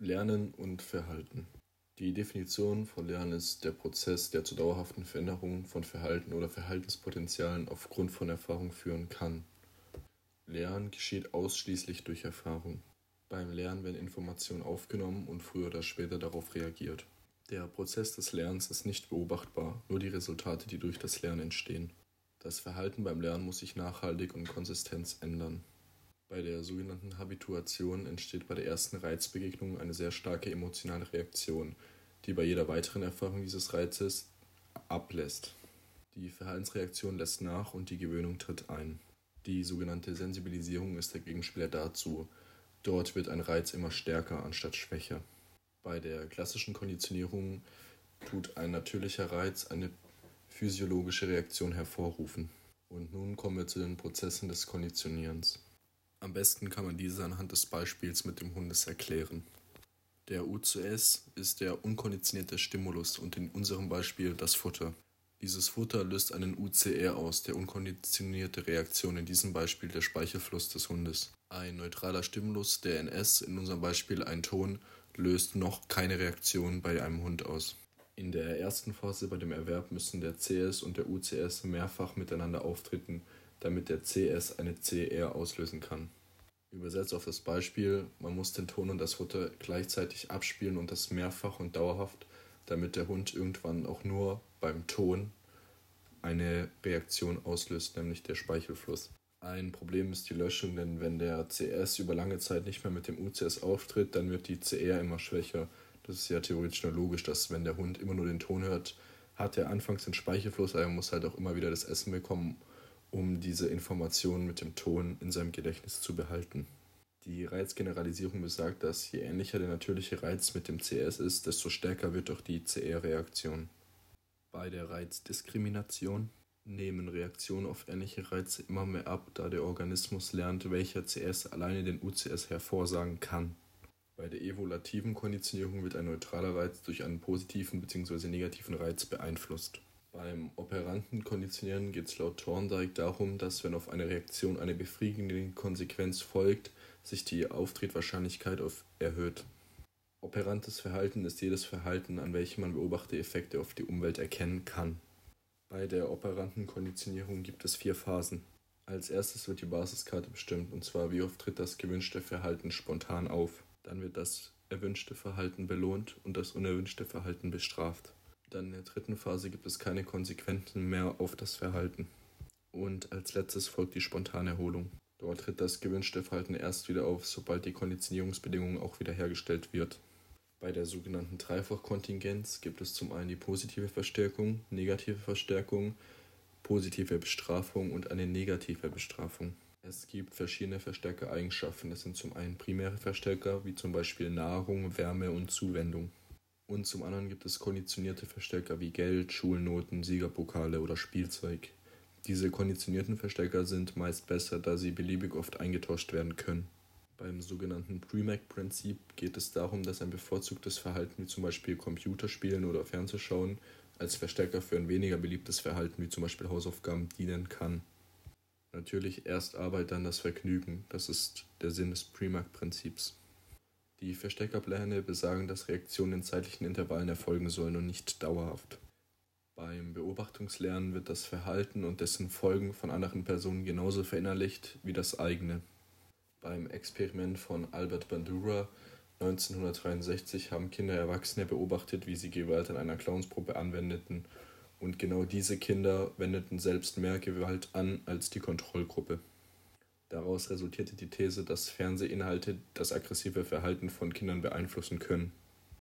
Lernen und Verhalten. Die Definition von Lernen ist der Prozess, der zu dauerhaften Veränderungen von Verhalten oder Verhaltenspotenzialen aufgrund von Erfahrung führen kann. Lernen geschieht ausschließlich durch Erfahrung. Beim Lernen werden Informationen aufgenommen und früher oder später darauf reagiert. Der Prozess des Lernens ist nicht beobachtbar, nur die Resultate, die durch das Lernen entstehen. Das Verhalten beim Lernen muss sich nachhaltig und konsistent ändern. Bei der sogenannten Habituation entsteht bei der ersten Reizbegegnung eine sehr starke emotionale Reaktion, die bei jeder weiteren Erfahrung dieses Reizes ablässt. Die Verhaltensreaktion lässt nach und die Gewöhnung tritt ein. Die sogenannte Sensibilisierung ist der Gegenspieler dazu. Dort wird ein Reiz immer stärker anstatt schwächer. Bei der klassischen Konditionierung tut ein natürlicher Reiz eine physiologische Reaktion hervorrufen. Und nun kommen wir zu den Prozessen des Konditionierens. Am besten kann man diese anhand des Beispiels mit dem Hundes erklären. Der UCS ist der unkonditionierte Stimulus und in unserem Beispiel das Futter. Dieses Futter löst einen UCR aus, der unkonditionierte Reaktion, in diesem Beispiel der Speichelfluss des Hundes. Ein neutraler Stimulus, der NS, in unserem Beispiel ein Ton, löst noch keine Reaktion bei einem Hund aus. In der ersten Phase bei dem Erwerb müssen der CS und der UCS mehrfach miteinander auftreten, damit der CS eine CR auslösen kann. Übersetzt auf das Beispiel, man muss den Ton und das Futter gleichzeitig abspielen und das mehrfach und dauerhaft, damit der Hund irgendwann auch nur beim Ton eine Reaktion auslöst, nämlich der Speichelfluss. Ein Problem ist die Löschung, denn wenn der CS über lange Zeit nicht mehr mit dem UCS auftritt, dann wird die CR immer schwächer. Das ist ja theoretisch nur logisch, dass wenn der Hund immer nur den Ton hört, hat er anfangs den Speichelfluss, aber er muss halt auch immer wieder das Essen bekommen um diese Informationen mit dem Ton in seinem Gedächtnis zu behalten. Die Reizgeneralisierung besagt, dass je ähnlicher der natürliche Reiz mit dem CS ist, desto stärker wird auch die CR-Reaktion. Bei der Reizdiskrimination nehmen Reaktionen auf ähnliche Reize immer mehr ab, da der Organismus lernt, welcher CS alleine den UCS hervorsagen kann. Bei der evolutiven Konditionierung wird ein neutraler Reiz durch einen positiven bzw. negativen Reiz beeinflusst. Beim operanten Konditionieren geht es laut Thorndike darum, dass wenn auf eine Reaktion eine befriedigende Konsequenz folgt, sich die Auftretwahrscheinlichkeit erhöht. Operantes Verhalten ist jedes Verhalten, an welchem man beobachtete Effekte auf die Umwelt erkennen kann. Bei der operanten Konditionierung gibt es vier Phasen. Als erstes wird die Basiskarte bestimmt, und zwar wie oft tritt das gewünschte Verhalten spontan auf. Dann wird das erwünschte Verhalten belohnt und das unerwünschte Verhalten bestraft. Dann in der dritten Phase gibt es keine Konsequenzen mehr auf das Verhalten. Und als letztes folgt die spontane Erholung. Dort tritt das gewünschte Verhalten erst wieder auf, sobald die Konditionierungsbedingungen auch wiederhergestellt wird. Bei der sogenannten Dreifachkontingenz gibt es zum einen die positive Verstärkung, negative Verstärkung, positive Bestrafung und eine negative Bestrafung. Es gibt verschiedene Verstärkereigenschaften. Das sind zum einen primäre Verstärker, wie zum Beispiel Nahrung, Wärme und Zuwendung. Und zum anderen gibt es konditionierte Verstärker wie Geld, Schulnoten, Siegerpokale oder Spielzeug. Diese konditionierten Verstärker sind meist besser, da sie beliebig oft eingetauscht werden können. Beim sogenannten Premac-Prinzip geht es darum, dass ein bevorzugtes Verhalten wie zum Beispiel Computerspielen oder Fernsehschauen als Verstärker für ein weniger beliebtes Verhalten wie zum Beispiel Hausaufgaben dienen kann. Natürlich erst Arbeit, dann das Vergnügen. Das ist der Sinn des Premac-Prinzips. Die Versteckerpläne besagen, dass Reaktionen in zeitlichen Intervallen erfolgen sollen und nicht dauerhaft. Beim Beobachtungslernen wird das Verhalten und dessen Folgen von anderen Personen genauso verinnerlicht wie das eigene. Beim Experiment von Albert Bandura 1963 haben Kinder Erwachsene beobachtet, wie sie Gewalt an einer Clownsgruppe anwendeten, und genau diese Kinder wendeten selbst mehr Gewalt an als die Kontrollgruppe. Daraus resultierte die These, dass Fernsehinhalte das aggressive Verhalten von Kindern beeinflussen können